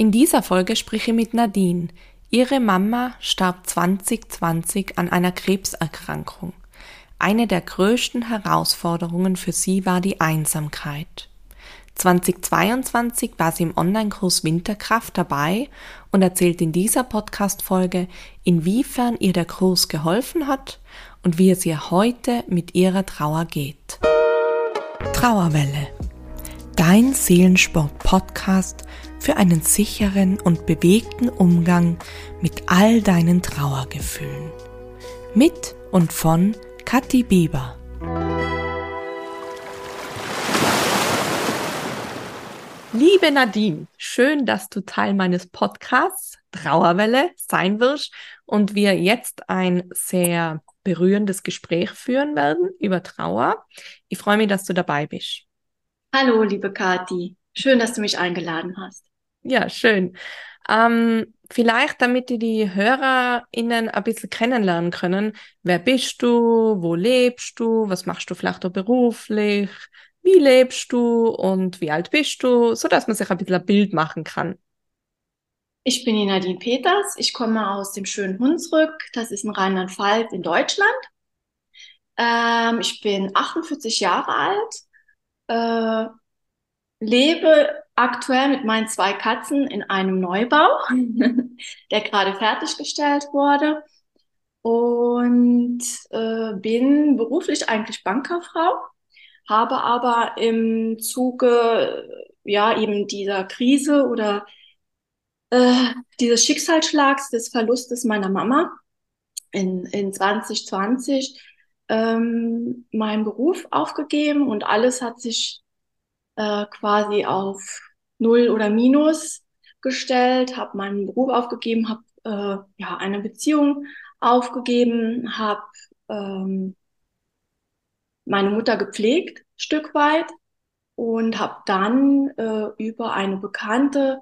In dieser Folge spreche ich mit Nadine. Ihre Mama starb 2020 an einer Krebserkrankung. Eine der größten Herausforderungen für sie war die Einsamkeit. 2022 war sie im Online-Kurs Winterkraft dabei und erzählt in dieser Podcast-Folge, inwiefern ihr der Kurs geholfen hat und wie es ihr heute mit ihrer Trauer geht. Trauerwelle. Dein Seelensport-Podcast für einen sicheren und bewegten Umgang mit all deinen Trauergefühlen. Mit und von Kathi Bieber. Liebe Nadine, schön, dass du Teil meines Podcasts Trauerwelle sein wirst und wir jetzt ein sehr berührendes Gespräch führen werden über Trauer. Ich freue mich, dass du dabei bist. Hallo, liebe Kathi. Schön, dass du mich eingeladen hast. Ja, schön. Ähm, vielleicht, damit die, die HörerInnen ein bisschen kennenlernen können, wer bist du, wo lebst du, was machst du vielleicht auch beruflich, wie lebst du und wie alt bist du, so dass man sich ein bisschen ein Bild machen kann. Ich bin die Nadine Peters, ich komme aus dem schönen Hunsrück, das ist in Rheinland-Pfalz in Deutschland. Ähm, ich bin 48 Jahre alt, äh, lebe aktuell mit meinen zwei Katzen in einem Neubau, der gerade fertiggestellt wurde. Und äh, bin beruflich eigentlich Bankerfrau, habe aber im Zuge ja eben dieser Krise oder äh, dieses Schicksalsschlags des Verlustes meiner Mama in, in 2020 ähm, meinen Beruf aufgegeben und alles hat sich äh, quasi auf Null oder Minus gestellt, habe meinen Beruf aufgegeben, habe äh, ja eine Beziehung aufgegeben, habe ähm, meine Mutter gepflegt, Stück weit, und habe dann äh, über eine Bekannte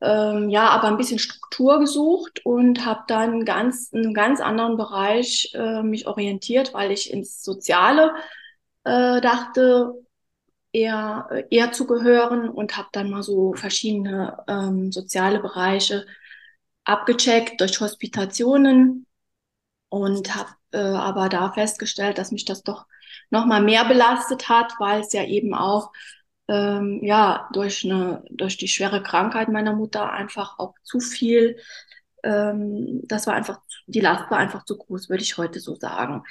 ähm, ja, aber ein bisschen Struktur gesucht und habe dann ganz in einem ganz anderen Bereich äh, mich orientiert, weil ich ins Soziale äh, dachte, eher, eher zu gehören und habe dann mal so verschiedene ähm, soziale Bereiche abgecheckt durch Hospitationen und habe äh, aber da festgestellt, dass mich das doch noch mal mehr belastet hat, weil es ja eben auch ähm, ja durch eine durch die schwere Krankheit meiner Mutter einfach auch zu viel ähm, das war einfach die Last war einfach zu groß, würde ich heute so sagen.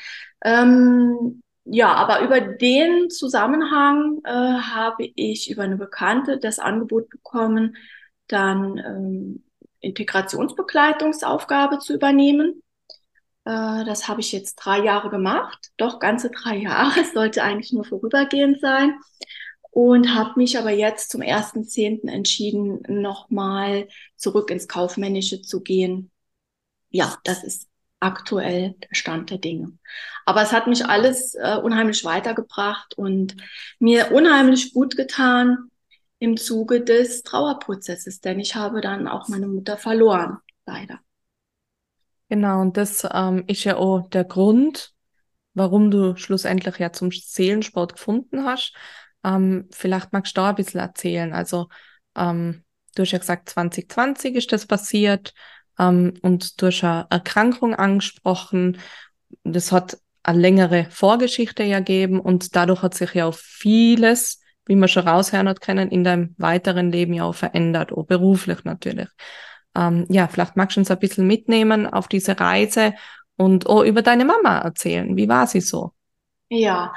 Ähm, ja, aber über den Zusammenhang äh, habe ich über eine Bekannte das Angebot bekommen, dann ähm, Integrationsbegleitungsaufgabe zu übernehmen. Äh, das habe ich jetzt drei Jahre gemacht, doch ganze drei Jahre, es sollte eigentlich nur vorübergehend sein. Und habe mich aber jetzt zum 1.10. entschieden, nochmal zurück ins Kaufmännische zu gehen. Ja, das ist aktuell der Stand der Dinge. Aber es hat mich alles äh, unheimlich weitergebracht und mir unheimlich gut getan im Zuge des Trauerprozesses, denn ich habe dann auch meine Mutter verloren, leider. Genau, und das ähm, ist ja auch der Grund, warum du schlussendlich ja zum Seelensport gefunden hast. Ähm, vielleicht magst du da ein bisschen erzählen. Also, ähm, du hast ja gesagt, 2020 ist das passiert ähm, und durch eine Erkrankung angesprochen. Das hat eine längere Vorgeschichte ergeben und dadurch hat sich ja auch vieles, wie man schon raushören hat können, in deinem weiteren Leben ja auch verändert, auch beruflich natürlich. Ähm, ja, vielleicht magst du uns ein bisschen mitnehmen auf diese Reise und auch über deine Mama erzählen. Wie war sie so? Ja,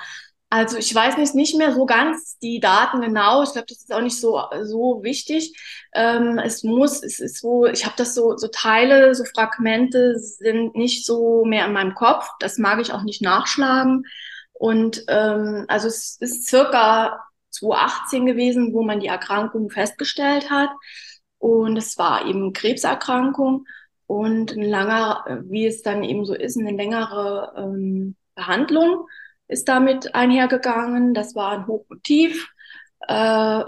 also ich weiß nicht, nicht mehr so ganz die Daten genau. Ich glaube, das ist auch nicht so, so wichtig. Ähm, es muss, es ist so, ich habe das so, so Teile, so Fragmente sind nicht so mehr in meinem Kopf. Das mag ich auch nicht nachschlagen. Und ähm, also es ist circa 2018 gewesen, wo man die Erkrankung festgestellt hat. Und es war eben Krebserkrankung und ein langer, wie es dann eben so ist, eine längere ähm, Behandlung ist damit einhergegangen. Das war ein Hoch und Tief, äh,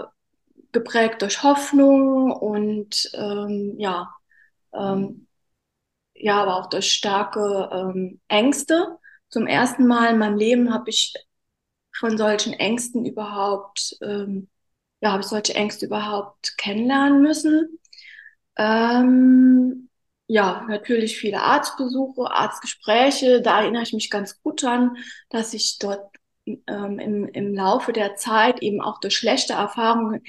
geprägt durch Hoffnung und ähm, ja, ähm, ja, aber auch durch starke ähm, Ängste. Zum ersten Mal in meinem Leben habe ich von solchen Ängsten überhaupt ähm, ja, habe ich solche Ängste überhaupt kennenlernen müssen. Ähm, ja, natürlich viele Arztbesuche, Arztgespräche. Da erinnere ich mich ganz gut an, dass ich dort ähm, im, im Laufe der Zeit eben auch durch schlechte Erfahrungen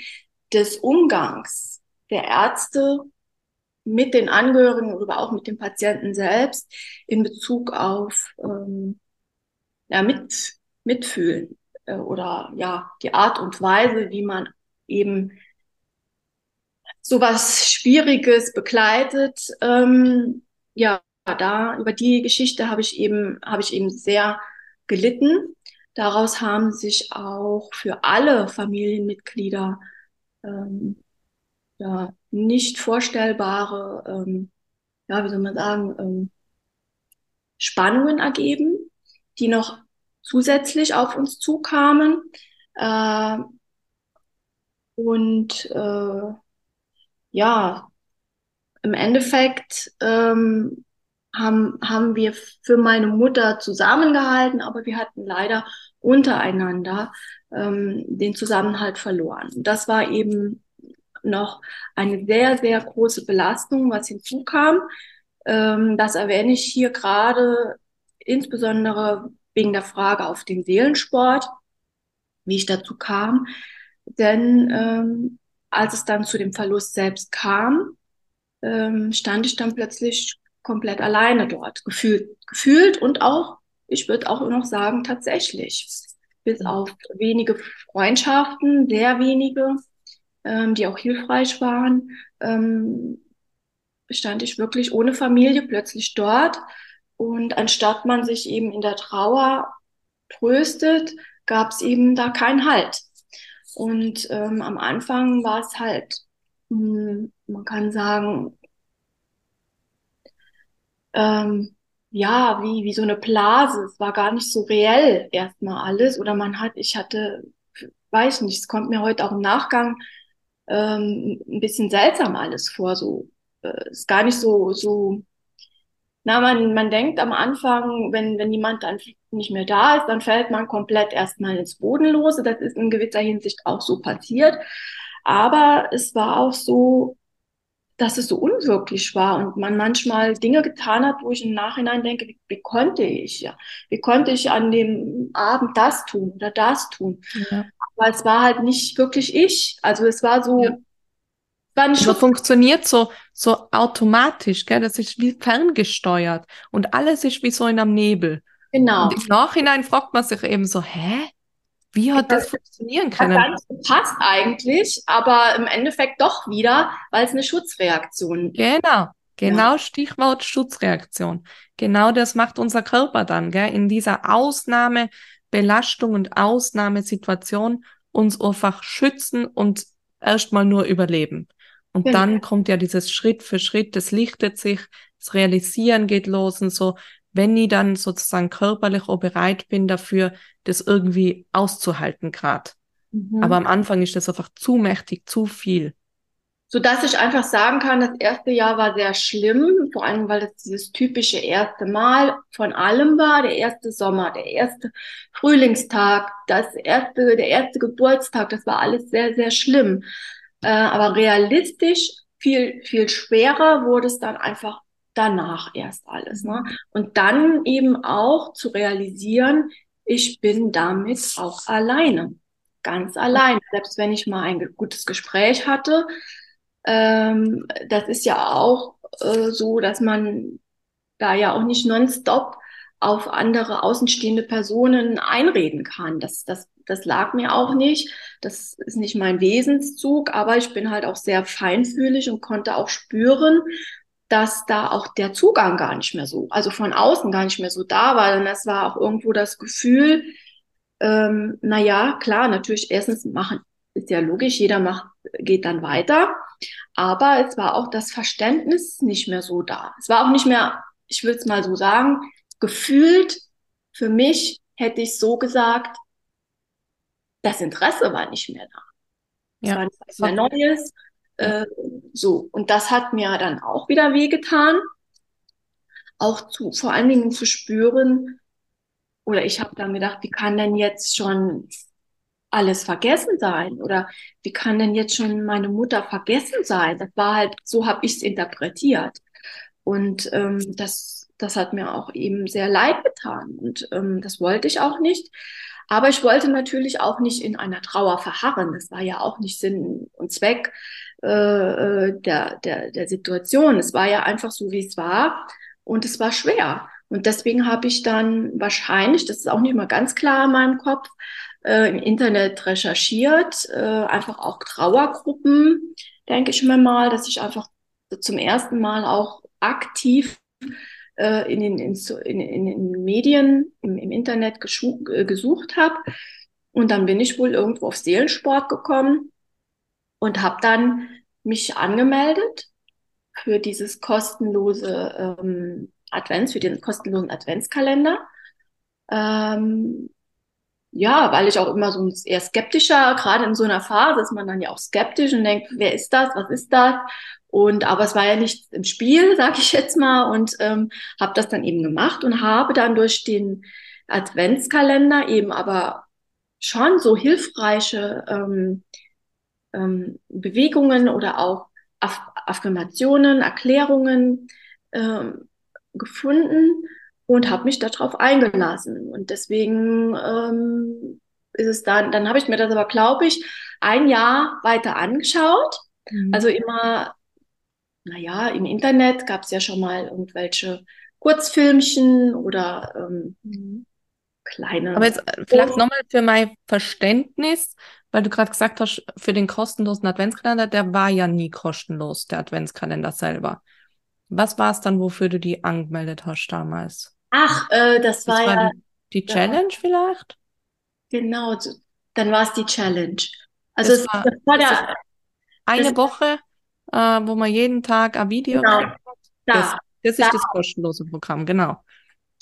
des Umgangs der Ärzte mit den Angehörigen oder auch mit dem Patienten selbst in Bezug auf ähm, ja, mit, mitfühlen äh, oder ja die Art und Weise, wie man eben sowas Schwieriges begleitet. Ähm, ja, da über die Geschichte habe ich eben habe ich eben sehr gelitten. Daraus haben sich auch für alle Familienmitglieder ähm, ja, nicht vorstellbare, ähm, ja, wie soll man sagen, ähm, Spannungen ergeben, die noch zusätzlich auf uns zukamen. Äh, und äh, ja, im Endeffekt ähm, haben, haben wir für meine Mutter zusammengehalten, aber wir hatten leider untereinander ähm, den Zusammenhalt verloren. Das war eben noch eine sehr, sehr große Belastung, was hinzukam. Ähm, das erwähne ich hier gerade insbesondere wegen der Frage auf den Seelensport, wie ich dazu kam. Denn ähm, als es dann zu dem Verlust selbst kam, ähm, stand ich dann plötzlich komplett alleine dort, gefühlt, gefühlt und auch, ich würde auch noch sagen, tatsächlich. Bis mhm. auf wenige Freundschaften, sehr wenige, ähm, die auch hilfreich waren, ähm, stand ich wirklich ohne Familie plötzlich dort. Und anstatt man sich eben in der Trauer tröstet, gab es eben da keinen Halt. Und ähm, am Anfang war es halt, mh, hm, man kann sagen, ähm, ja, wie, wie so eine Blase. Es war gar nicht so reell erstmal alles. Oder man hat, ich hatte, weiß nicht, es kommt mir heute auch im Nachgang ähm, ein bisschen seltsam alles vor. So äh, ist gar nicht so so. Na, man man denkt am Anfang, wenn wenn jemand dann nicht mehr da ist, dann fällt man komplett erstmal ins Bodenlose. Das ist in gewisser Hinsicht auch so passiert. Aber es war auch so, dass es so unwirklich war und man manchmal Dinge getan hat, wo ich im Nachhinein denke, wie, wie konnte ich ja? Wie konnte ich an dem Abend das tun oder das tun? Ja. Aber es war halt nicht wirklich ich. Also es war so, ja. War ein Aber funktioniert so, so automatisch, gell? Das ist wie ferngesteuert und alles ist wie so in einem Nebel. Genau. Und im Nachhinein fragt man sich eben so, hä? Wie hat das, das funktionieren können? Hat nicht gepasst eigentlich, aber im Endeffekt doch wieder, weil es eine Schutzreaktion Genau, genau ja. Stichwort Schutzreaktion. Genau das macht unser Körper dann, gell? In dieser Ausnahmebelastung und Ausnahmesituation uns einfach schützen und erstmal nur überleben. Und genau. dann kommt ja dieses Schritt für Schritt, das lichtet sich, das Realisieren geht los und so, wenn ich dann sozusagen körperlich auch bereit bin dafür, das irgendwie auszuhalten gerade. Mhm. Aber am Anfang ist das einfach zu mächtig, zu viel. So dass ich einfach sagen kann, das erste Jahr war sehr schlimm, vor allem weil das dieses typische erste Mal von allem war, der erste Sommer, der erste Frühlingstag, das erste, der erste Geburtstag, das war alles sehr, sehr schlimm. Äh, aber realistisch viel, viel schwerer wurde es dann einfach danach erst alles. Ne? Und dann eben auch zu realisieren, ich bin damit auch alleine. Ganz alleine. Selbst wenn ich mal ein gutes Gespräch hatte, ähm, das ist ja auch äh, so, dass man da ja auch nicht nonstop auf andere außenstehende Personen einreden kann. Das, das, das lag mir auch nicht. Das ist nicht mein Wesenszug, aber ich bin halt auch sehr feinfühlig und konnte auch spüren, dass da auch der Zugang gar nicht mehr so, also von außen gar nicht mehr so da war. Und das war auch irgendwo das Gefühl, ähm, na ja, klar, natürlich erstens machen, ist ja logisch, jeder macht, geht dann weiter. Aber es war auch das Verständnis nicht mehr so da. Es war auch nicht mehr, ich will es mal so sagen, gefühlt für mich hätte ich so gesagt, das Interesse war nicht mehr da. Es ja, war nichts mehr Neues. Äh, so, und das hat mir dann auch wieder wehgetan. Auch zu, vor allen Dingen zu spüren, oder ich habe dann gedacht, wie kann denn jetzt schon alles vergessen sein? Oder wie kann denn jetzt schon meine Mutter vergessen sein? Das war halt, so habe ich es interpretiert. Und ähm, das, das hat mir auch eben sehr leid getan. Und ähm, das wollte ich auch nicht. Aber ich wollte natürlich auch nicht in einer Trauer verharren. Das war ja auch nicht Sinn und Zweck äh, äh der, der, der Situation. Es war ja einfach so, wie es war. Und es war schwer. Und deswegen habe ich dann wahrscheinlich, das ist auch nicht mal ganz klar in meinem Kopf, äh, im Internet recherchiert, äh, einfach auch Trauergruppen, denke ich mir mal, dass ich einfach zum ersten Mal auch aktiv äh, in, den, in, in, in Medien, im, im Internet äh, gesucht habe. Und dann bin ich wohl irgendwo auf Seelensport gekommen und habe dann mich angemeldet für dieses kostenlose ähm, Advents, für den kostenlosen Adventskalender. Ähm, ja, weil ich auch immer so eher skeptischer, gerade in so einer Phase ist man dann ja auch skeptisch und denkt, wer ist das, was ist das? Und aber es war ja nichts im Spiel, sage ich jetzt mal, und ähm, habe das dann eben gemacht und habe dann durch den Adventskalender eben aber schon so hilfreiche ähm, ähm, Bewegungen oder auch Aff Affirmationen, Erklärungen ähm, gefunden und habe mich darauf eingelassen. Und deswegen ähm, ist es dann, dann habe ich mir das aber, glaube ich, ein Jahr weiter angeschaut. Mhm. Also immer, naja, im Internet gab es ja schon mal irgendwelche Kurzfilmchen oder ähm, mhm. kleine. Aber jetzt äh, vielleicht nochmal für mein Verständnis, weil du gerade gesagt hast, für den kostenlosen Adventskalender, der war ja nie kostenlos, der Adventskalender selber. Was war es dann, wofür du die angemeldet hast damals? Ach, äh, das, das war, war ja. Die, die Challenge ja. vielleicht? Genau, dann war es die Challenge. Also das es, war, das war der, eine Woche, äh, wo man jeden Tag ein Video genau, da, das, das ist das kostenlose Programm, genau.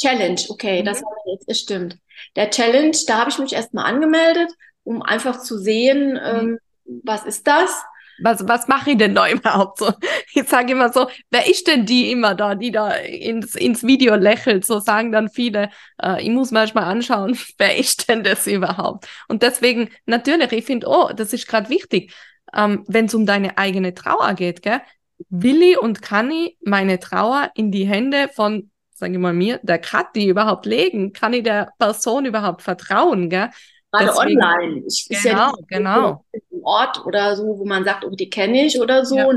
Challenge, okay, mhm. das jetzt, stimmt. Der Challenge, da habe ich mich erstmal angemeldet, um einfach zu sehen, mhm. ähm, was ist das? was, was mache ich denn da überhaupt so? Ich sage immer so, wer ist denn die immer da, die da ins, ins Video lächelt? So sagen dann viele, äh, ich muss manchmal anschauen, wer ist denn das überhaupt? Und deswegen, natürlich, ich finde, oh, das ist gerade wichtig, ähm, wenn es um deine eigene Trauer geht, gell? Will ich und kann ich meine Trauer in die Hände von, sage ich mal mir, der Kathi überhaupt legen? Kann ich der Person überhaupt vertrauen, gell? Gerade Deswegen, online. Ich, genau, ja genau. Ort oder so, wo man sagt, oh, die kenne ich oder so. Ja,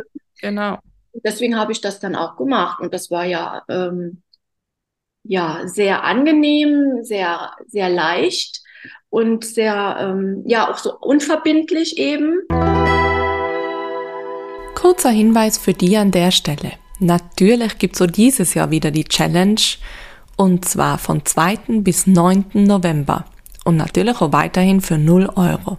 genau. Deswegen habe ich das dann auch gemacht. Und das war ja, ähm, ja sehr angenehm, sehr, sehr leicht und sehr, ähm, ja, auch so unverbindlich eben. Kurzer Hinweis für die an der Stelle. Natürlich gibt es so dieses Jahr wieder die Challenge und zwar von 2. bis 9. November und natürlich auch weiterhin für 0 Euro.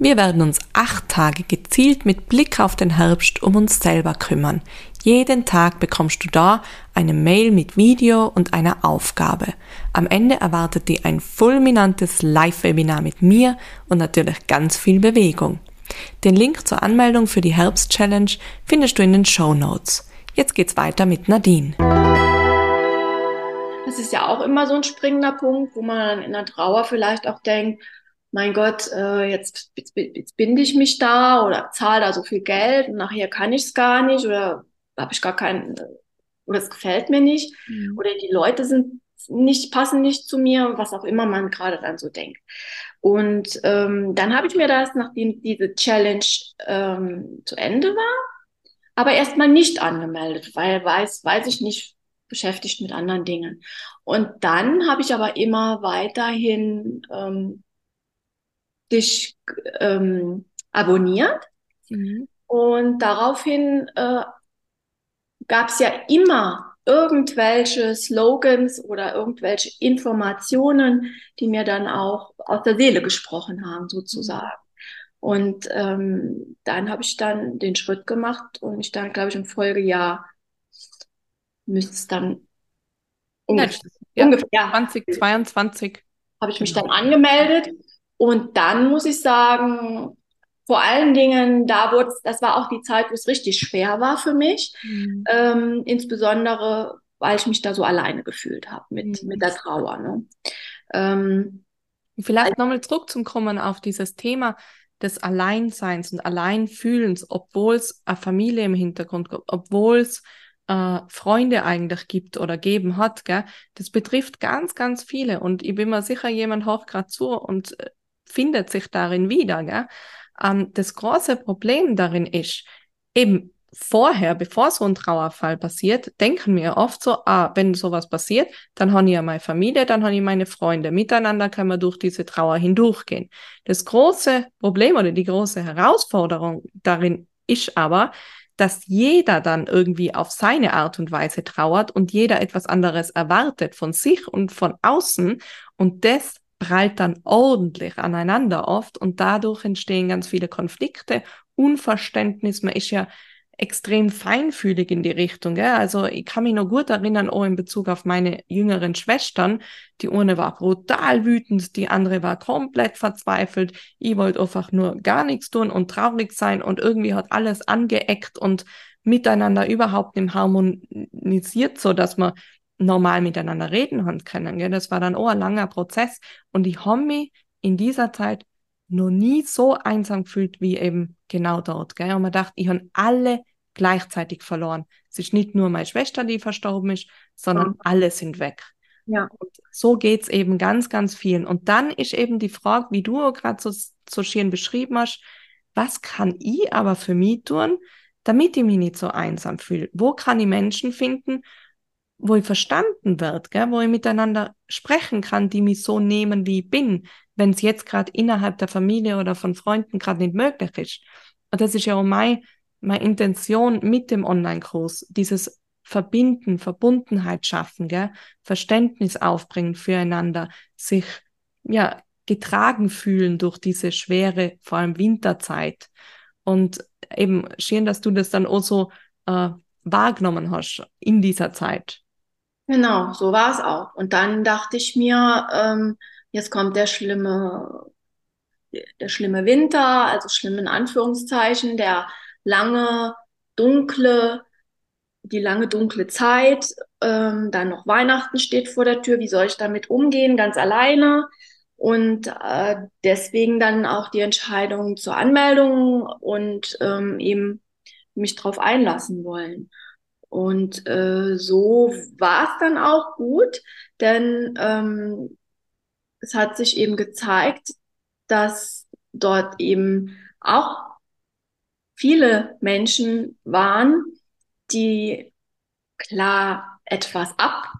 Wir werden uns acht Tage gezielt mit Blick auf den Herbst um uns selber kümmern. Jeden Tag bekommst du da eine Mail mit Video und einer Aufgabe. Am Ende erwartet dir ein fulminantes Live-Webinar mit mir und natürlich ganz viel Bewegung. Den Link zur Anmeldung für die Herbst-Challenge findest du in den Show Notes. Jetzt geht's weiter mit Nadine. Das ist ja auch immer so ein springender Punkt, wo man in der Trauer vielleicht auch denkt, mein Gott, äh, jetzt, jetzt, jetzt binde ich mich da oder zahle da so viel Geld und nachher kann ich es gar nicht oder habe ich gar keinen, oder es gefällt mir nicht mhm. oder die Leute sind nicht, passen nicht zu mir, was auch immer man gerade dann so denkt. Und ähm, dann habe ich mir das, nachdem diese Challenge ähm, zu Ende war, aber erstmal nicht angemeldet, weil weiß, weiß ich nicht, beschäftigt mit anderen Dingen. Und dann habe ich aber immer weiterhin ähm, dich ähm, abonniert. Mhm. Und daraufhin äh, gab es ja immer irgendwelche Slogans oder irgendwelche Informationen, die mir dann auch aus der Seele gesprochen haben, sozusagen. Und ähm, dann habe ich dann den Schritt gemacht und ich dann, glaube ich, im Folgejahr müsste es dann ungefähr, ja, ungefähr 2022 habe ich mich dann angemeldet und dann muss ich sagen, vor allen Dingen, da wurde das war auch die Zeit, wo es richtig schwer war für mich, mhm. ähm, insbesondere weil ich mich da so alleine gefühlt habe mit, mhm. mit der Trauer. Ne? Ähm, Vielleicht nochmal zurückzukommen auf dieses Thema des Alleinseins und Alleinfühlens, obwohl es eine Familie im Hintergrund gibt, obwohl es äh, Freunde eigentlich gibt oder geben hat, gell? das betrifft ganz, ganz viele. Und ich bin mir sicher, jemand hört gerade zu und äh, findet sich darin wieder. Gell? Ähm, das große Problem darin ist, eben vorher, bevor so ein Trauerfall passiert, denken wir oft so, ah, wenn sowas passiert, dann habe ich ja meine Familie, dann habe ich meine Freunde. Miteinander kann man durch diese Trauer hindurchgehen. Das große Problem oder die große Herausforderung darin ist aber, dass jeder dann irgendwie auf seine Art und Weise trauert und jeder etwas anderes erwartet von sich und von außen und das prallt dann ordentlich aneinander oft und dadurch entstehen ganz viele Konflikte, Unverständnis. Man ist ja extrem feinfühlig in die Richtung. Gell? Also ich kann mich noch gut erinnern, auch in Bezug auf meine jüngeren Schwestern. Die eine war brutal wütend, die andere war komplett verzweifelt. Ich wollte einfach nur gar nichts tun und traurig sein und irgendwie hat alles angeeckt und miteinander überhaupt nicht harmonisiert, so dass man normal miteinander reden haben können. Gell? Das war dann auch ein langer Prozess und ich habe mich in dieser Zeit noch nie so einsam gefühlt wie eben genau dort. Gell? Und man dachte, ich habe alle gleichzeitig verloren. Es ist nicht nur meine Schwester, die verstorben ist, sondern mhm. alle sind weg. Ja. Und so geht's eben ganz, ganz vielen. Und dann ist eben die Frage, wie du gerade so, so schön beschrieben hast, was kann ich aber für mich tun, damit ich mich nicht so einsam fühle? Wo kann ich Menschen finden, wo ich verstanden werde, gell? wo ich miteinander sprechen kann, die mich so nehmen, wie ich bin, wenn es jetzt gerade innerhalb der Familie oder von Freunden gerade nicht möglich ist. Und das ist ja auch meine, meine Intention mit dem Online-Kurs, dieses Verbinden, Verbundenheit schaffen, gell? Verständnis aufbringen füreinander, sich ja getragen fühlen durch diese schwere, vor allem Winterzeit. Und eben schön, dass du das dann auch so äh, wahrgenommen hast in dieser Zeit. Genau, so war es auch. Und dann dachte ich mir, ähm, jetzt kommt der schlimme, der schlimme Winter, also schlimm in Anführungszeichen, der lange, dunkle, die lange, dunkle Zeit. Ähm, dann noch Weihnachten steht vor der Tür. Wie soll ich damit umgehen? Ganz alleine. Und äh, deswegen dann auch die Entscheidung zur Anmeldung und ähm, eben mich drauf einlassen wollen. Und äh, so war es dann auch gut, denn ähm, es hat sich eben gezeigt, dass dort eben auch viele Menschen waren, die klar etwas ab,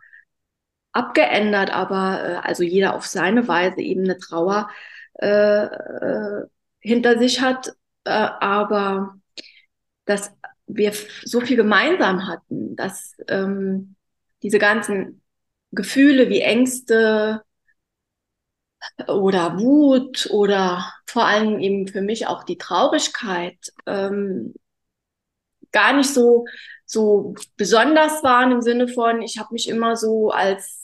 abgeändert, aber äh, also jeder auf seine Weise eben eine Trauer äh, äh, hinter sich hat, äh, aber dass wir so viel gemeinsam hatten, dass ähm, diese ganzen Gefühle wie Ängste oder Wut oder vor allem eben für mich auch die Traurigkeit ähm, gar nicht so so besonders waren im Sinne von ich habe mich immer so als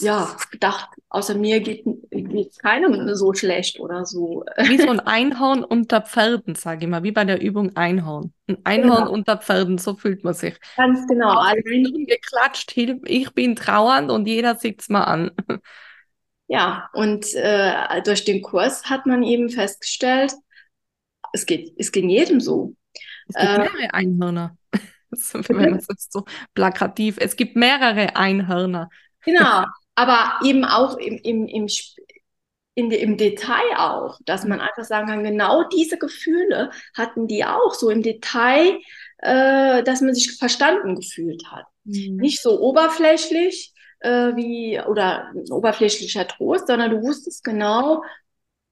ja, gedacht, außer mir geht es keinem so schlecht oder so. Wie so ein Einhorn unter Pferden, sage ich mal, wie bei der Übung Einhorn. Ein Einhorn genau. unter Pferden, so fühlt man sich. Ganz genau. Allein geklatscht, ich bin trauernd und jeder sieht es mal an. Ja, und äh, durch den Kurs hat man eben festgestellt, es geht, es ging jedem so. Es gibt äh, mehrere Einhörner. Wenn man es so plakativ. Es gibt mehrere Einhörner. Genau, aber eben auch im, im, im, in, im Detail auch, dass man einfach sagen kann, genau diese Gefühle hatten die auch so im Detail, äh, dass man sich verstanden gefühlt hat. Mhm. Nicht so oberflächlich äh, wie oder oberflächlicher Trost, sondern du wusstest genau,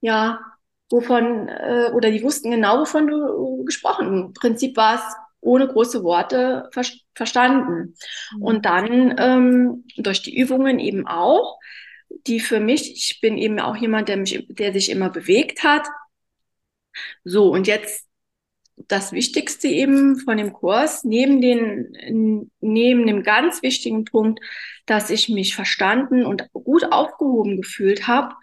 ja, wovon, äh, oder die wussten genau, wovon du gesprochen. Im Prinzip war es ohne große Worte ver verstanden. Mhm. Und dann ähm, durch die Übungen eben auch, die für mich, ich bin eben auch jemand, der mich, der sich immer bewegt hat. So, und jetzt das Wichtigste eben von dem Kurs, neben den, neben dem ganz wichtigen Punkt, dass ich mich verstanden und gut aufgehoben gefühlt habe,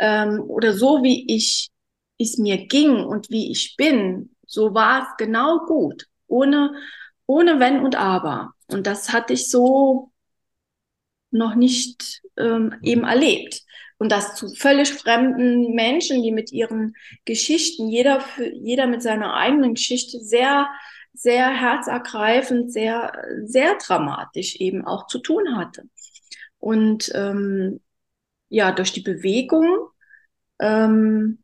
ähm, oder so wie ich es mir ging und wie ich bin, so war es genau gut ohne, ohne Wenn und Aber. Und das hatte ich so noch nicht ähm, eben erlebt. und das zu völlig fremden Menschen, die mit ihren Geschichten, jeder, für, jeder mit seiner eigenen Geschichte sehr, sehr herzergreifend, sehr, sehr dramatisch eben auch zu tun hatte. Und ähm, ja, durch die Bewegung. Ähm,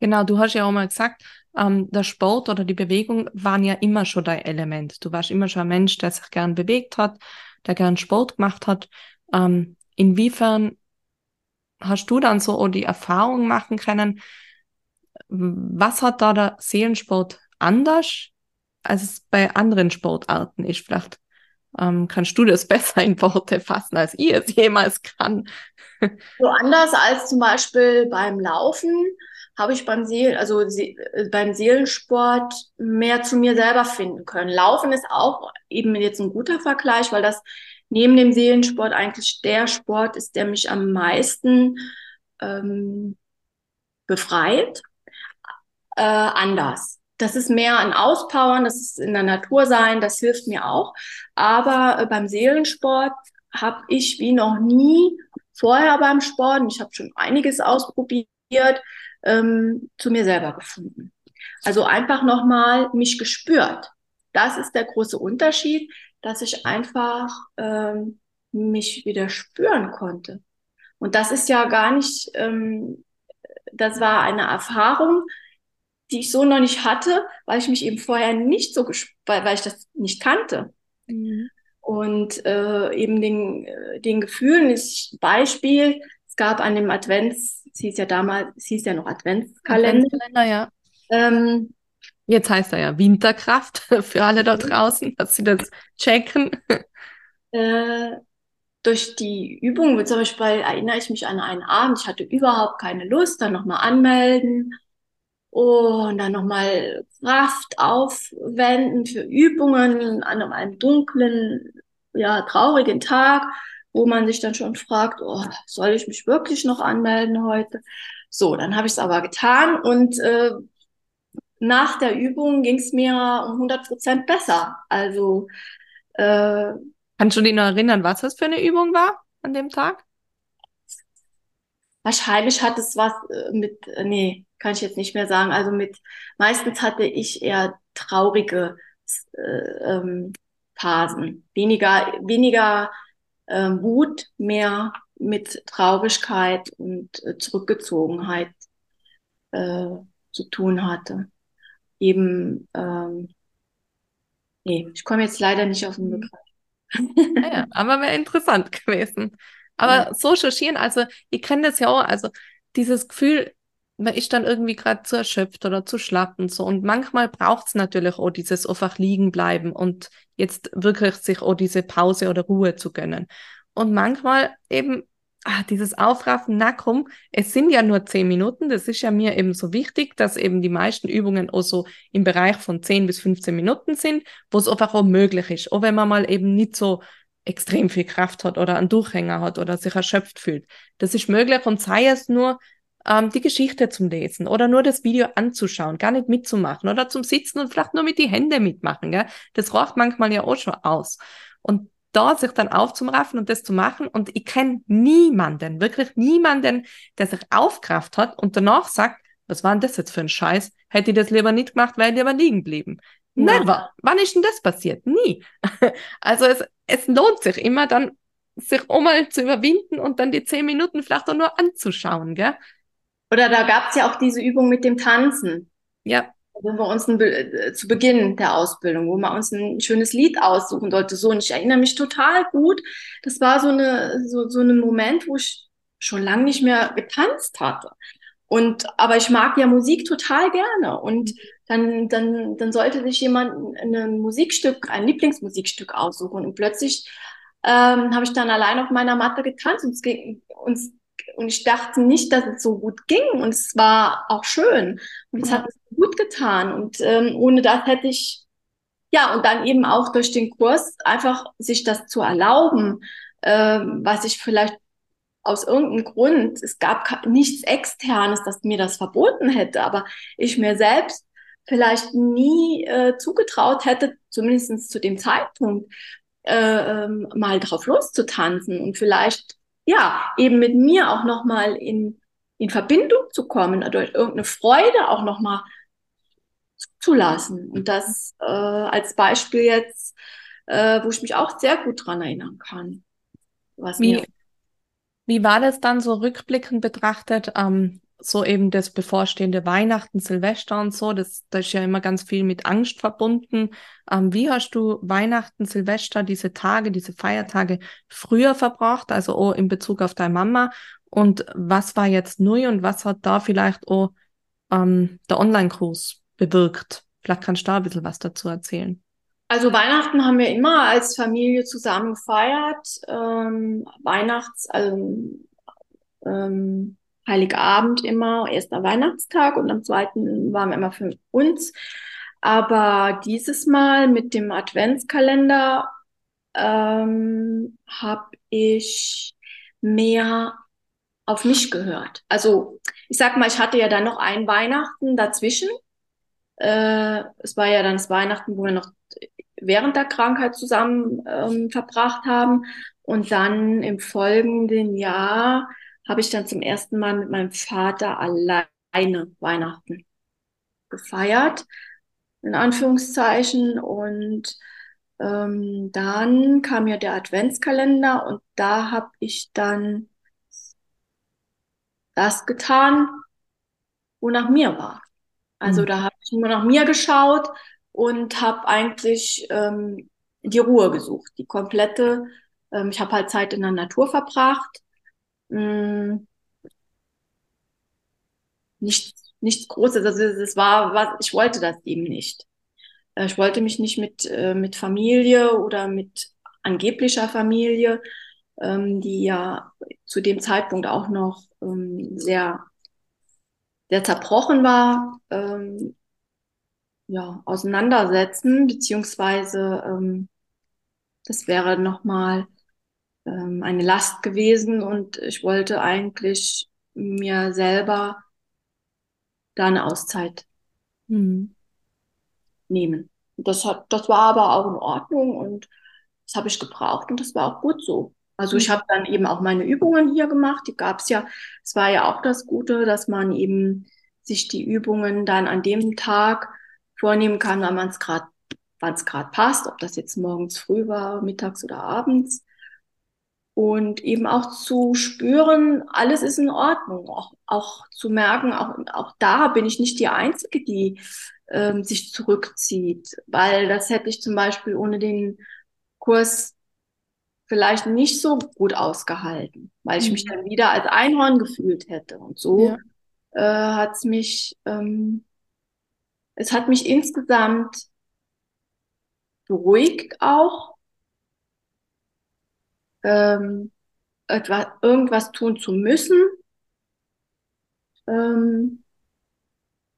genau, du hast ja auch mal gesagt, ähm, der Sport oder die Bewegung waren ja immer schon dein Element. Du warst immer schon ein Mensch, der sich gern bewegt hat, der gern Sport gemacht hat. Ähm, inwiefern hast du dann so die Erfahrung machen können, was hat da der Seelensport anders, als es bei anderen Sportarten ist? Vielleicht ähm, kannst du das besser in Worte fassen, als ich es jemals kann. So anders als zum Beispiel beim Laufen habe ich beim Seel, also äh, beim Seelensport mehr zu mir selber finden können. Laufen ist auch eben jetzt ein guter Vergleich, weil das neben dem Seelensport eigentlich der Sport ist, der mich am meisten ähm, befreit. Äh, anders. Das ist mehr ein Auspowern, das ist in der Natur sein, das hilft mir auch. Aber äh, beim Seelensport habe ich wie noch nie vorher beim Sport, ich habe schon einiges ausprobiert, ähm, zu mir selber gefunden. Also einfach nochmal mich gespürt. Das ist der große Unterschied, dass ich einfach ähm, mich wieder spüren konnte. Und das ist ja gar nicht, ähm, das war eine Erfahrung, die ich so noch nicht hatte, weil ich mich eben vorher nicht so, weil, weil ich das nicht kannte. Mhm. Und äh, eben den, äh, den Gefühlen ist Beispiel, es gab an dem Advents, es hieß ja damals, es hieß ja noch Adventskalender. Adventskalender, ja. Ähm, Jetzt heißt er ja Winterkraft für alle da draußen, dass sie das checken. Äh, durch die Übung, zum Beispiel erinnere ich mich an einen Abend, ich hatte überhaupt keine Lust, dann nochmal anmelden und dann nochmal Kraft aufwenden für Übungen an einem dunklen, ja, traurigen Tag, wo man sich dann schon fragt, oh, soll ich mich wirklich noch anmelden heute? So, dann habe ich es aber getan und äh, nach der Übung ging es mir um 100 Prozent besser. Also äh, Kannst du dich noch erinnern, was das für eine Übung war an dem Tag? Wahrscheinlich hat es was äh, mit, äh, nee, kann ich jetzt nicht mehr sagen. Also mit, meistens hatte ich eher traurige äh, ähm, Phasen. Weniger, weniger äh, Wut, mehr mit Traurigkeit und äh, Zurückgezogenheit äh, zu tun hatte. Eben, ähm, nee, ich komme jetzt leider nicht auf den mhm. Begriff. Ja, aber wäre interessant gewesen. Aber ja. so recherchieren, also ich kenne das ja auch, also dieses Gefühl, man ist dann irgendwie gerade zu erschöpft oder zu schlapp und so. Und manchmal braucht es natürlich auch dieses einfach liegen bleiben und jetzt wirklich sich auch diese Pause oder Ruhe zu gönnen. Und manchmal eben ah, dieses Aufraffen, na komm, es sind ja nur zehn Minuten. Das ist ja mir eben so wichtig, dass eben die meisten Übungen auch so im Bereich von zehn bis 15 Minuten sind, wo es einfach auch möglich ist. Auch wenn man mal eben nicht so extrem viel Kraft hat oder einen Durchhänger hat oder sich erschöpft fühlt. Das ist möglich und sei es nur ähm, die Geschichte zum Lesen oder nur das Video anzuschauen, gar nicht mitzumachen oder zum Sitzen und vielleicht nur mit die Hände mitmachen. Gell? Das reicht manchmal ja auch schon aus. Und da sich dann aufzuraffen und das zu machen. Und ich kenne niemanden, wirklich niemanden, der sich aufkraft hat und danach sagt, was war denn das jetzt für ein Scheiß? Hätte ich das lieber nicht gemacht, wäre ich lieber liegen geblieben. Ja. Never. Wann ist denn das passiert? Nie. Also es, es lohnt sich immer dann, sich auch mal zu überwinden und dann die zehn Minuten vielleicht auch nur anzuschauen, gell? Oder da gab es ja auch diese Übung mit dem Tanzen. Ja. Wo wir uns ein, äh, zu Beginn der Ausbildung, wo man uns ein schönes Lied aussuchen sollte. So, und ich erinnere mich total gut. Das war so eine, so, so ein Moment, wo ich schon lange nicht mehr getanzt hatte. Und, aber ich mag ja Musik total gerne. Und dann, dann, dann sollte sich jemand ein Musikstück, ein Lieblingsmusikstück aussuchen. Und plötzlich ähm, habe ich dann allein auf meiner Matte getanzt und es ging uns und ich dachte nicht, dass es so gut ging. Und es war auch schön. Und es hat es gut getan. Und ähm, ohne das hätte ich ja und dann eben auch durch den Kurs einfach sich das zu erlauben, ähm, was ich vielleicht aus irgendeinem Grund, es gab nichts externes, das mir das verboten hätte, aber ich mir selbst vielleicht nie äh, zugetraut hätte, zumindest zu dem Zeitpunkt, äh, ähm, mal drauf loszutanzen. Und vielleicht ja, eben mit mir auch nochmal in, in Verbindung zu kommen, durch irgendeine Freude auch nochmal zuzulassen. Und das äh, als Beispiel jetzt, äh, wo ich mich auch sehr gut dran erinnern kann. Was wie, mir wie war das dann so rückblickend betrachtet? Ähm, so eben das bevorstehende Weihnachten, Silvester und so, das, das ist ja immer ganz viel mit Angst verbunden. Ähm, wie hast du Weihnachten, Silvester, diese Tage, diese Feiertage früher verbracht, also auch in Bezug auf deine Mama? Und was war jetzt neu und was hat da vielleicht auch ähm, der Online-Kurs bewirkt? Vielleicht kannst du da ein bisschen was dazu erzählen. Also Weihnachten haben wir immer als Familie zusammen gefeiert. Ähm, Weihnachts, also ähm, Heiligabend immer, erster Weihnachtstag und am zweiten waren wir immer für uns. Aber dieses Mal mit dem Adventskalender ähm, habe ich mehr auf mich gehört. Also ich sag mal, ich hatte ja dann noch ein Weihnachten dazwischen. Äh, es war ja dann das Weihnachten, wo wir noch während der Krankheit zusammen ähm, verbracht haben. Und dann im folgenden Jahr habe ich dann zum ersten Mal mit meinem Vater alleine Weihnachten gefeiert, in Anführungszeichen. Und ähm, dann kam ja der Adventskalender und da habe ich dann das getan, wo nach mir war. Also mhm. da habe ich nur nach mir geschaut und habe eigentlich ähm, die Ruhe gesucht, die komplette. Ähm, ich habe halt Zeit in der Natur verbracht mh, hm. nichts, nichts Großes. Also es war, was, ich wollte das eben nicht. Äh, ich wollte mich nicht mit, äh, mit Familie oder mit angeblicher Familie, ähm, die ja zu dem Zeitpunkt auch noch ähm, sehr, sehr zerbrochen war, ähm, ja, auseinandersetzen, beziehungsweise ähm, das wäre nochmal ähm, eine Last gewesen und ich wollte eigentlich mir selber da eine Auszeit mhm. nehmen. Das hat, das war aber auch in Ordnung und das habe ich gebraucht und das war auch gut so. Also ich mhm. habe dann eben auch meine Übungen hier gemacht. Die gab es ja. Es war ja auch das Gute, dass man eben sich die Übungen dann an dem Tag vornehmen kann, wann es gerade, wann es gerade passt, ob das jetzt morgens früh war, mittags oder abends und eben auch zu spüren, alles ist in Ordnung, auch, auch zu merken, auch, auch da bin ich nicht die Einzige, die ähm, sich zurückzieht, weil das hätte ich zum Beispiel ohne den Kurs vielleicht nicht so gut ausgehalten, weil ich mhm. mich dann wieder als Einhorn gefühlt hätte. Und so ja. äh, hat es mich, ähm, es hat mich insgesamt beruhigt auch, ähm, etwas, irgendwas tun zu müssen, ähm,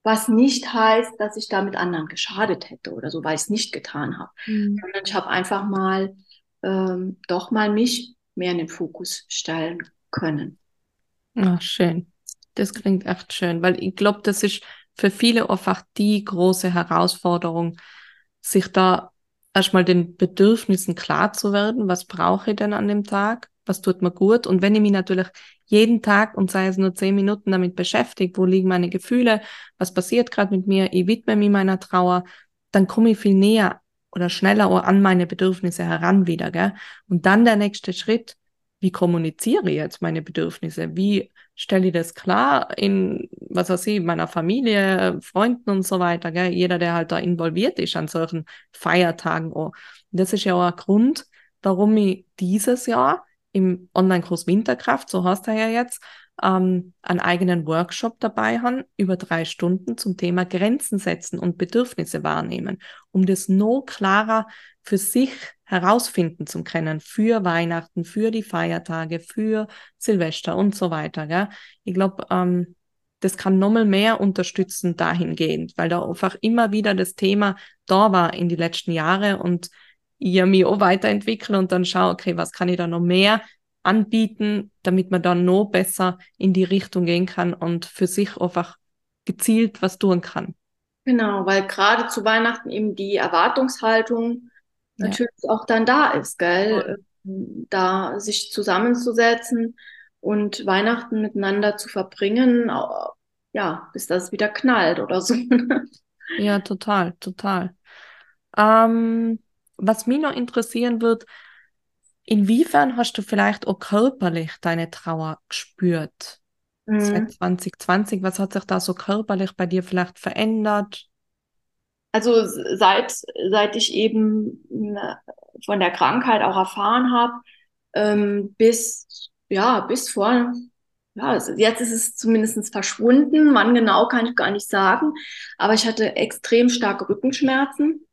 was nicht heißt, dass ich damit anderen geschadet hätte oder so, weil ich es nicht getan habe. Mhm. Sondern ich habe einfach mal ähm, doch mal mich mehr in den Fokus stellen können. Ach, schön. Das klingt echt schön, weil ich glaube, das ist für viele einfach die große Herausforderung, sich da erstmal den Bedürfnissen klar zu werden, was brauche ich denn an dem Tag, was tut mir gut und wenn ich mich natürlich jeden Tag und sei es nur zehn Minuten damit beschäftigt, wo liegen meine Gefühle, was passiert gerade mit mir, ich widme mich meiner Trauer, dann komme ich viel näher oder schneller an meine Bedürfnisse heran wieder, gell? Und dann der nächste Schritt, wie kommuniziere ich jetzt meine Bedürfnisse? Wie stelle ich das klar in, was weiß ich, meiner Familie, Freunden und so weiter, gell? Jeder, der halt da involviert ist an solchen Feiertagen. Oh. Das ist ja auch ein Grund, warum ich dieses Jahr im Online-Kurs Winterkraft, so heißt er ja jetzt, ähm, einen eigenen Workshop dabei haben, über drei Stunden zum Thema Grenzen setzen und Bedürfnisse wahrnehmen, um das noch klarer für sich herausfinden zu können für Weihnachten, für die Feiertage, für Silvester und so weiter. Gell? Ich glaube, ähm, das kann nochmal mehr unterstützen dahingehend, weil da einfach immer wieder das Thema da war in die letzten Jahre und ich mich auch weiterentwickle und dann schaue, okay, was kann ich da noch mehr anbieten, damit man dann noch besser in die Richtung gehen kann und für sich einfach gezielt was tun kann. Genau, weil gerade zu Weihnachten eben die Erwartungshaltung natürlich auch dann da ist, gell? da sich zusammenzusetzen und Weihnachten miteinander zu verbringen, ja, bis das wieder knallt oder so. ja, total, total. Ähm, was mich noch interessieren wird, inwiefern hast du vielleicht auch körperlich deine Trauer gespürt? Mhm. Seit 2020, was hat sich da so körperlich bei dir vielleicht verändert? Also seit, seit ich eben von der Krankheit auch erfahren habe, ähm, bis, ja, bis vor, ja, jetzt ist es zumindest verschwunden. Wann genau kann ich gar nicht sagen. Aber ich hatte extrem starke Rückenschmerzen.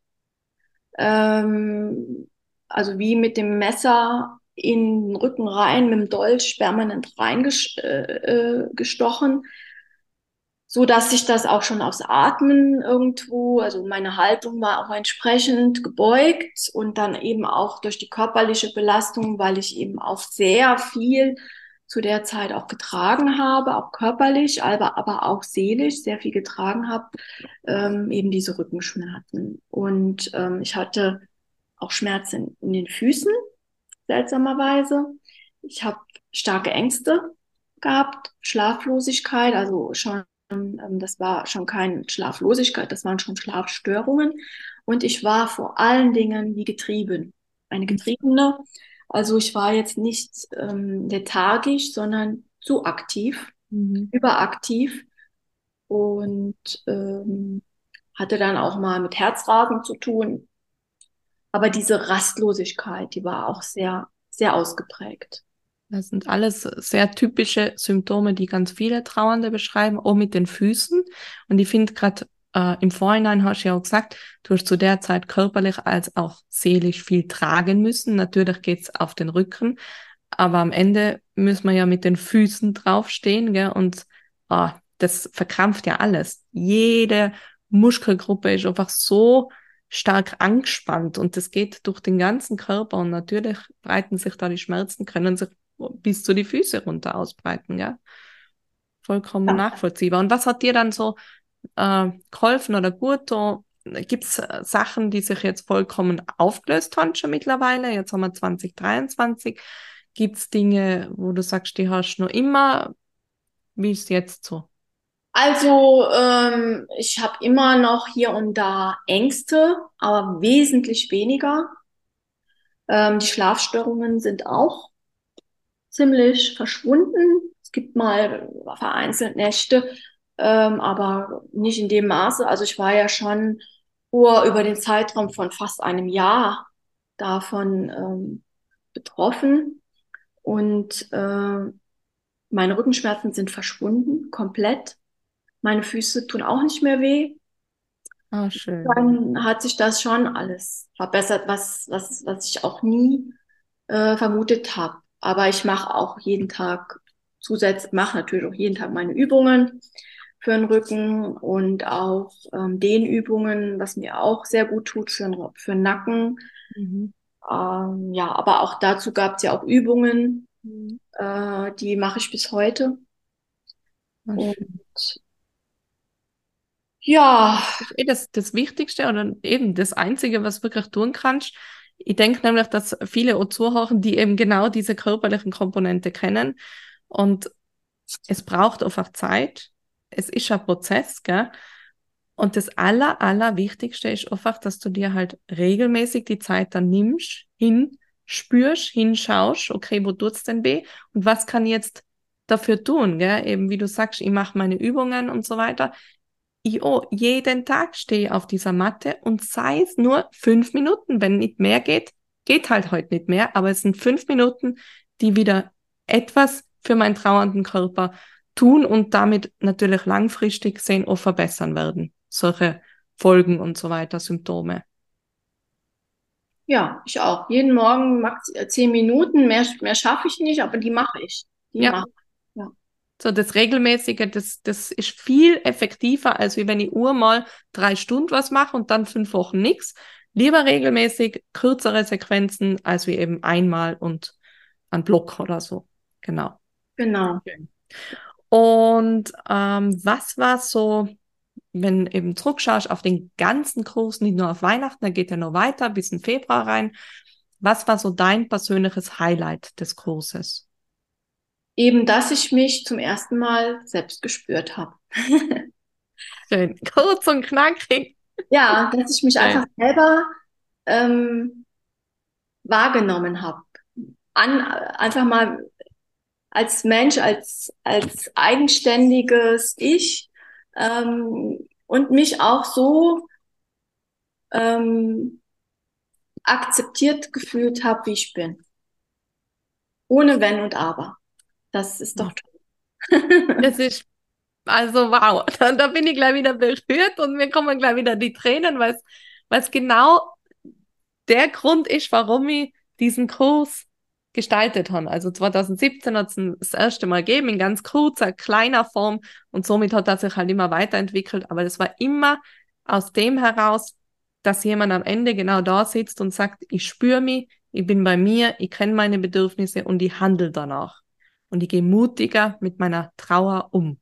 Ähm, also wie mit dem Messer in den Rücken rein, mit dem Dolch permanent reingestochen. Äh, äh so dass sich das auch schon aufs Atmen irgendwo, also meine Haltung war auch entsprechend gebeugt und dann eben auch durch die körperliche Belastung, weil ich eben auch sehr viel zu der Zeit auch getragen habe, auch körperlich, aber, aber auch seelisch sehr viel getragen habe, ähm, eben diese Rückenschmerzen. Und ähm, ich hatte auch Schmerzen in den Füßen, seltsamerweise. Ich habe starke Ängste gehabt, Schlaflosigkeit, also schon ähm, das war schon keine Schlaflosigkeit, das waren schon Schlafstörungen. Und ich war vor allen Dingen wie getrieben. Eine Getriebene. Also ich war jetzt nicht ähm, lethargisch, sondern zu aktiv, mhm. überaktiv. Und ähm, hatte dann auch mal mit Herzrasen zu tun. Aber diese Rastlosigkeit, die war auch sehr, sehr ausgeprägt. Das sind alles sehr typische Symptome, die ganz viele Trauernde beschreiben, auch mit den Füßen. Und ich finde gerade äh, im Vorhinein hast du ja auch gesagt, du hast zu der Zeit körperlich als auch seelisch viel tragen müssen. Natürlich geht's auf den Rücken, aber am Ende müssen wir ja mit den Füßen draufstehen, gell? Und äh, das verkrampft ja alles. Jede Muskelgruppe ist einfach so stark angespannt und das geht durch den ganzen Körper und natürlich breiten sich da die Schmerzen, können sich bis zu die Füße runter ausbreiten, ja. Vollkommen ja. nachvollziehbar. Und was hat dir dann so äh, geholfen oder gut? Gibt es äh, Sachen, die sich jetzt vollkommen aufgelöst haben schon mittlerweile? Jetzt haben wir 2023. Gibt es Dinge, wo du sagst, die hast du noch immer? Wie ist jetzt so? Also ähm, ich habe immer noch hier und da Ängste, aber wesentlich weniger. Ähm, die Schlafstörungen sind auch ziemlich verschwunden. Es gibt mal vereinzelt Nächte, ähm, aber nicht in dem Maße. Also ich war ja schon vor, über den Zeitraum von fast einem Jahr davon ähm, betroffen. Und äh, meine Rückenschmerzen sind verschwunden, komplett. Meine Füße tun auch nicht mehr weh. Ah, schön. Dann hat sich das schon alles verbessert, was, was, was ich auch nie äh, vermutet habe. Aber ich mache auch jeden Tag zusätzlich, mache natürlich auch jeden Tag meine Übungen für den Rücken und auch ähm, Dehnübungen, was mir auch sehr gut tut für, für den Nacken. Mhm. Ähm, ja, aber auch dazu gab es ja auch Übungen, mhm. äh, die mache ich bis heute. Und ja. Eh das, das Wichtigste oder eben das Einzige, was wirklich tun kannst, ich denke nämlich, dass viele auch zuhören, die eben genau diese körperlichen Komponente kennen. Und es braucht einfach Zeit. Es ist ein Prozess, gell? Und das aller, aller Wichtigste ist einfach, dass du dir halt regelmäßig die Zeit dann nimmst, hinspürst, hinschaust, okay, wo tut's denn weh? Und was kann ich jetzt dafür tun, gell? Eben wie du sagst, ich mache meine Übungen und so weiter ich oh, jeden Tag stehe auf dieser Matte und sei es nur fünf Minuten, wenn nicht mehr geht, geht halt heute nicht mehr, aber es sind fünf Minuten, die wieder etwas für meinen trauernden Körper tun und damit natürlich langfristig sehen auch verbessern werden. Solche Folgen und so weiter, Symptome. Ja, ich auch. Jeden Morgen max zehn Minuten, mehr, mehr schaffe ich nicht, aber die mache ich. Die ja. mache so das Regelmäßige, das, das ist viel effektiver, als wie wenn ich Uhr mal drei Stunden was mache und dann fünf Wochen nichts. Lieber regelmäßig kürzere Sequenzen, als wie eben einmal und ein Block oder so. Genau. Genau. Und ähm, was war so, wenn eben zurückschaust auf den ganzen Kurs, nicht nur auf Weihnachten, da geht ja noch weiter bis in Februar rein. Was war so dein persönliches Highlight des Kurses? Eben, dass ich mich zum ersten Mal selbst gespürt habe. Schön, kurz und knackig. Ja, dass ich mich Schön. einfach selber ähm, wahrgenommen habe. An, einfach mal als Mensch, als, als eigenständiges Ich ähm, und mich auch so ähm, akzeptiert gefühlt habe, wie ich bin. Ohne Wenn und Aber. Das ist doch toll. das ist, also wow, da, da, bin ich gleich wieder berührt und mir kommen gleich wieder die Tränen, weil es genau der Grund ist, warum ich diesen Kurs gestaltet habe. Also 2017 hat es das erste Mal gegeben, in ganz kurzer, kleiner Form und somit hat er sich halt immer weiterentwickelt. Aber das war immer aus dem heraus, dass jemand am Ende genau da sitzt und sagt, ich spüre mich, ich bin bei mir, ich kenne meine Bedürfnisse und ich handle danach. Und ich gehe mutiger mit meiner Trauer um.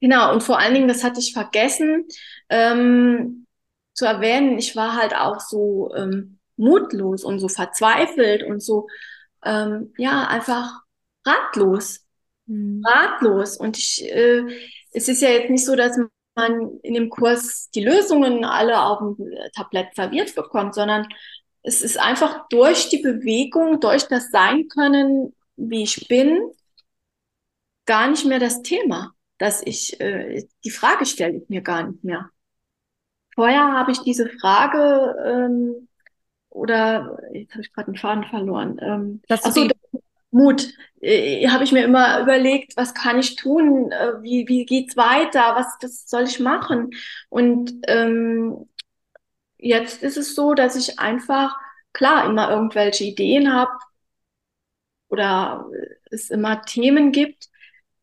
Genau, und vor allen Dingen, das hatte ich vergessen ähm, zu erwähnen, ich war halt auch so ähm, mutlos und so verzweifelt und so, ähm, ja, einfach ratlos. Mhm. Ratlos. Und ich, äh, es ist ja jetzt nicht so, dass man in dem Kurs die Lösungen alle auf dem Tablett serviert bekommt, sondern es ist einfach durch die Bewegung, durch das Sein können, wie ich bin, gar nicht mehr das Thema, dass ich, äh, die Frage stelle ich mir gar nicht mehr. Vorher habe ich diese Frage ähm, oder jetzt habe ich gerade einen Faden verloren. Ähm, achso, Mut. Äh, habe ich mir immer überlegt, was kann ich tun? Äh, wie, wie geht's weiter? Was, was soll ich machen? Und ähm, jetzt ist es so, dass ich einfach, klar, immer irgendwelche Ideen habe oder es immer Themen gibt,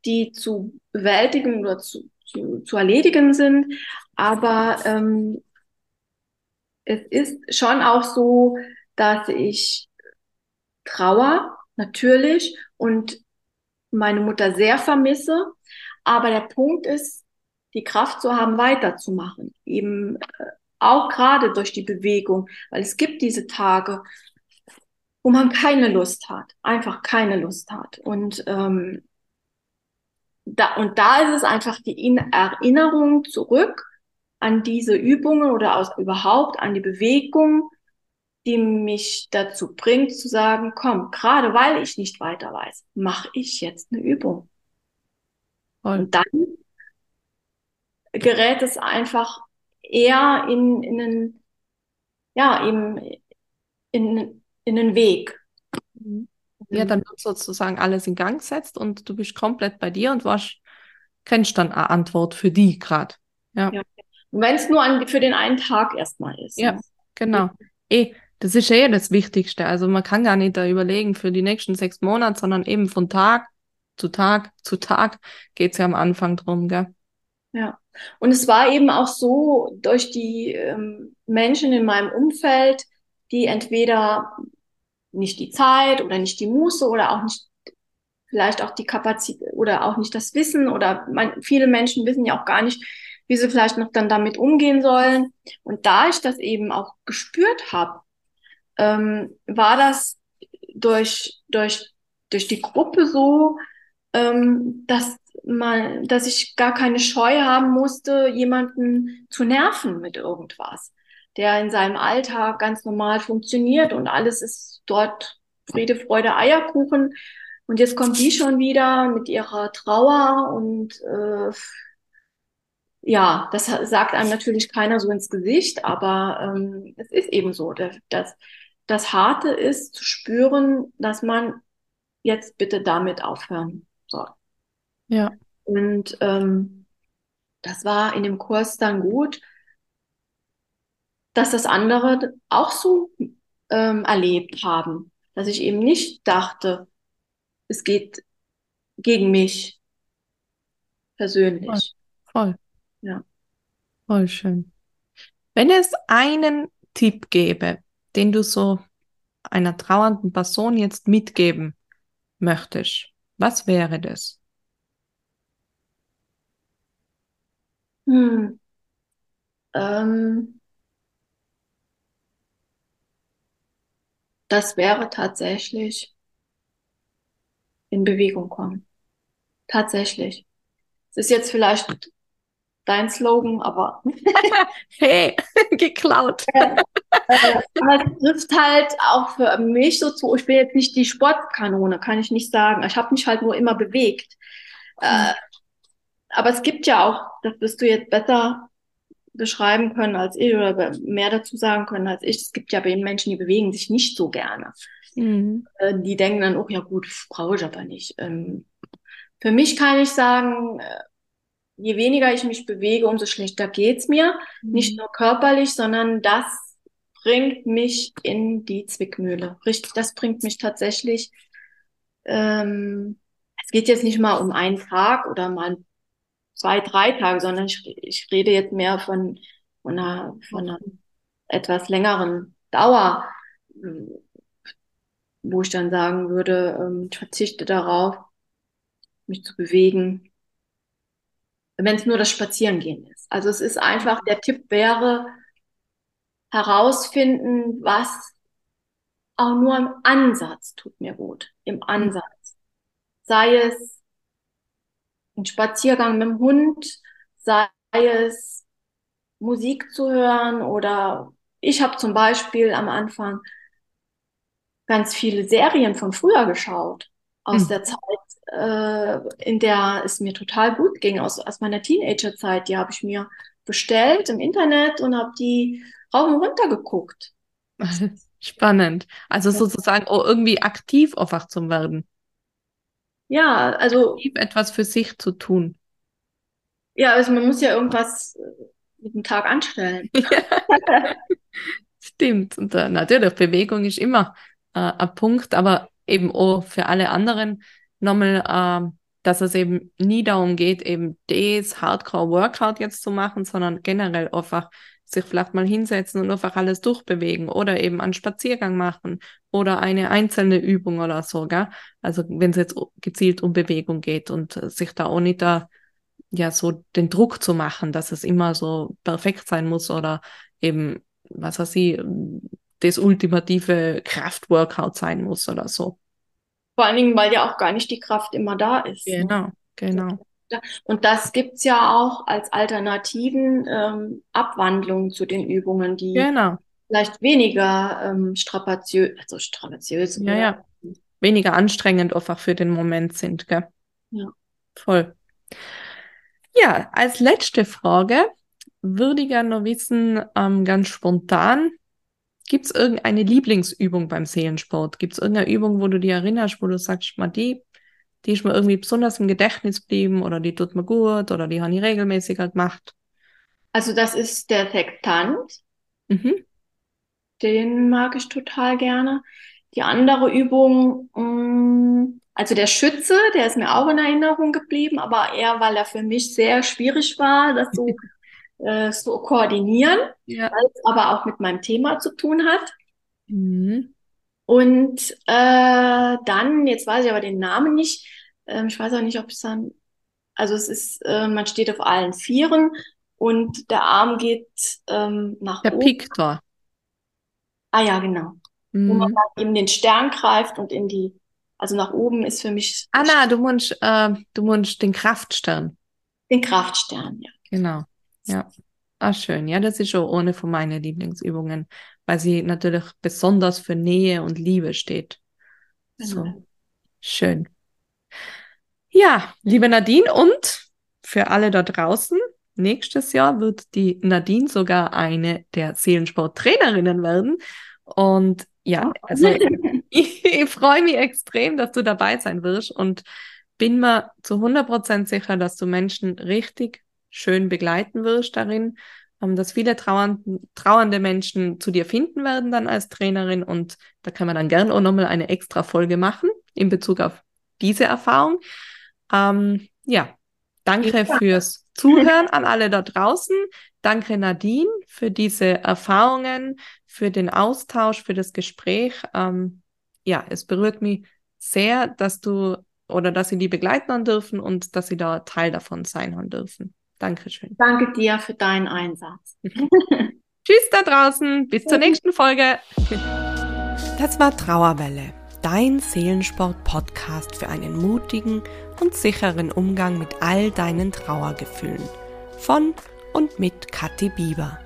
die zu bewältigen oder zu, zu, zu erledigen sind. Aber ähm, es ist schon auch so, dass ich Trauer natürlich und meine Mutter sehr vermisse. Aber der Punkt ist, die Kraft zu haben, weiterzumachen. Eben äh, auch gerade durch die Bewegung, weil es gibt diese Tage, wo man keine Lust hat, einfach keine Lust hat. Und, ähm, da, und da ist es einfach die Erinnerung zurück an diese Übungen oder aus, überhaupt an die Bewegung, die mich dazu bringt zu sagen, komm, gerade weil ich nicht weiter weiß, mache ich jetzt eine Übung. Und, dann gerät es einfach eher in, in einen, ja, eben in, in einen Weg. Ja, dann wird sozusagen alles in Gang setzt und du bist komplett bei dir und hast, kennst dann eine Antwort für die gerade. Ja. ja. Wenn es nur an, für den einen Tag erstmal ist. Ja, ne? genau. Eh, das ist eh das Wichtigste. Also man kann gar nicht da überlegen für die nächsten sechs Monate, sondern eben von Tag zu Tag zu Tag geht's ja am Anfang drum, gell? Ja. Und es war eben auch so durch die ähm, Menschen in meinem Umfeld, die entweder nicht die Zeit oder nicht die Muße oder auch nicht vielleicht auch die Kapazität oder auch nicht das Wissen oder man, viele Menschen wissen ja auch gar nicht, wie sie vielleicht noch dann damit umgehen sollen. Und da ich das eben auch gespürt habe, ähm, war das durch, durch, durch die Gruppe so, ähm, dass man, dass ich gar keine Scheu haben musste, jemanden zu nerven mit irgendwas, der in seinem Alltag ganz normal funktioniert und alles ist dort Friede, Freude, Eierkuchen. Und jetzt kommt die schon wieder mit ihrer Trauer und äh, ja, das sagt einem natürlich keiner so ins Gesicht, aber ähm, es ist eben so. Das, das, Harte ist zu spüren, dass man jetzt bitte damit aufhören soll. Ja. Und ähm, das war in dem Kurs dann gut, dass das andere auch so ähm, erlebt haben. Dass ich eben nicht dachte, es geht gegen mich persönlich. Voll. Voll. Ja. Voll schön. Wenn es einen Tipp gäbe, den du so einer trauernden Person jetzt mitgeben möchtest, was wäre das? Hm. Ähm. Das wäre tatsächlich in Bewegung kommen. Tatsächlich. Es ist jetzt vielleicht dein Slogan, aber hey, geklaut. aber es trifft halt auch für mich so zu. Ich bin jetzt nicht die Sportkanone, kann ich nicht sagen. Ich habe mich halt nur immer bewegt. Äh, aber es gibt ja auch, das wirst du jetzt besser beschreiben können als ich oder mehr dazu sagen können als ich. Es gibt ja bei den Menschen, die bewegen sich nicht so gerne. Mhm. Äh, die denken dann, oh ja gut, brauche ich aber nicht. Ähm, für mich kann ich sagen, äh, je weniger ich mich bewege, umso schlechter geht's mir. Mhm. Nicht nur körperlich, sondern das bringt mich in die Zwickmühle. Richtig, das bringt mich tatsächlich. Ähm, es geht jetzt nicht mal um einen Tag oder mal zwei, drei Tage, sondern ich, ich rede jetzt mehr von, von, einer, von einer etwas längeren Dauer, wo ich dann sagen würde, ähm, ich verzichte darauf, mich zu bewegen, wenn es nur das Spazierengehen ist. Also es ist einfach, der Tipp wäre, herausfinden, was auch nur im Ansatz tut mir gut. Im Ansatz. Sei es ein Spaziergang mit dem Hund, sei es Musik zu hören oder ich habe zum Beispiel am Anfang ganz viele Serien von früher geschaut, aus hm. der Zeit, äh, in der es mir total gut ging, aus, aus meiner Teenagerzeit. Die habe ich mir bestellt im Internet und habe die rauf und runter geguckt. Spannend. Also sozusagen oh, irgendwie aktiv einfach zu werden. Ja, also. Etwas für sich zu tun. Ja, also man muss ja irgendwas äh, mit dem Tag anstellen. Stimmt. Und äh, natürlich, Bewegung ist immer äh, ein Punkt, aber eben auch für alle anderen nochmal, äh, dass es eben nie darum geht, eben das Hardcore-Workout jetzt zu machen, sondern generell einfach sich vielleicht mal hinsetzen und einfach alles durchbewegen oder eben einen Spaziergang machen oder eine einzelne Übung oder so, gell? Also wenn es jetzt gezielt um Bewegung geht und sich da auch nicht da ja so den Druck zu machen, dass es immer so perfekt sein muss oder eben, was weiß ich, das ultimative Kraftworkout sein muss oder so. Vor allen Dingen, weil ja auch gar nicht die Kraft immer da ist. Genau, genau. Und das gibt's ja auch als alternativen ähm, Abwandlungen zu den Übungen, die genau. vielleicht weniger ähm, strapaziös, also strapaziös. Ja, ja. Weniger anstrengend einfach für den Moment sind, gell? Ja. Voll. Ja, als letzte Frage würde ich gerne noch wissen, ähm, ganz spontan, gibt es irgendeine Lieblingsübung beim Seelensport? Gibt es irgendeine Übung, wo du dich erinnerst, wo du sagst, mal die die ist mir irgendwie besonders im Gedächtnis geblieben oder die tut mir gut oder die habe ich regelmäßiger gemacht. Also das ist der Sektant. Mhm. Den mag ich total gerne. Die andere Übung, mm, also der Schütze, der ist mir auch in Erinnerung geblieben, aber eher, weil er für mich sehr schwierig war, das so äh, so koordinieren, ja. weil es aber auch mit meinem Thema zu tun hat. Mhm. Und äh, dann, jetzt weiß ich aber den Namen nicht, ähm, ich weiß auch nicht, ob es dann, also es ist, äh, man steht auf allen Vieren und der Arm geht ähm, nach der oben. Der Piktor. Ah ja, genau. Mhm. Wo man dann eben den Stern greift und in die, also nach oben ist für mich. Anna, du meinst, äh, du meinst den Kraftstern. Den Kraftstern, ja. Genau, ja. Ah, schön. Ja, das ist schon ohne von meinen Lieblingsübungen, weil sie natürlich besonders für Nähe und Liebe steht. So. Genau. Schön. Ja, liebe Nadine und für alle da draußen, nächstes Jahr wird die Nadine sogar eine der Seelensporttrainerinnen werden. Und ja, also ich, ich freue mich extrem, dass du dabei sein wirst und bin mir zu 100% sicher, dass du Menschen richtig schön begleiten wirst darin, dass viele trauernde, Menschen zu dir finden werden dann als Trainerin und da kann man dann gerne auch nochmal eine extra Folge machen in Bezug auf diese Erfahrung. Ähm, ja, danke ja. fürs Zuhören an alle da draußen. Danke Nadine für diese Erfahrungen, für den Austausch, für das Gespräch. Ähm, ja, es berührt mich sehr, dass du oder dass sie die begleiten dürfen und dass sie da Teil davon sein haben dürfen. Dankeschön. Danke dir für deinen Einsatz. Tschüss da draußen. Bis zur nächsten Folge. Das war Trauerwelle, dein Seelensport-Podcast für einen mutigen und sicheren Umgang mit all deinen Trauergefühlen. Von und mit Kathi Bieber.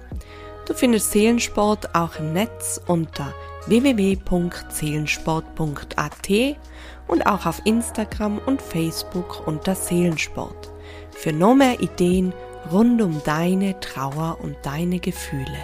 Du findest Seelensport auch im Netz unter www.seelensport.at und auch auf Instagram und Facebook unter Seelensport. Für noch mehr Ideen rund um deine Trauer und deine Gefühle.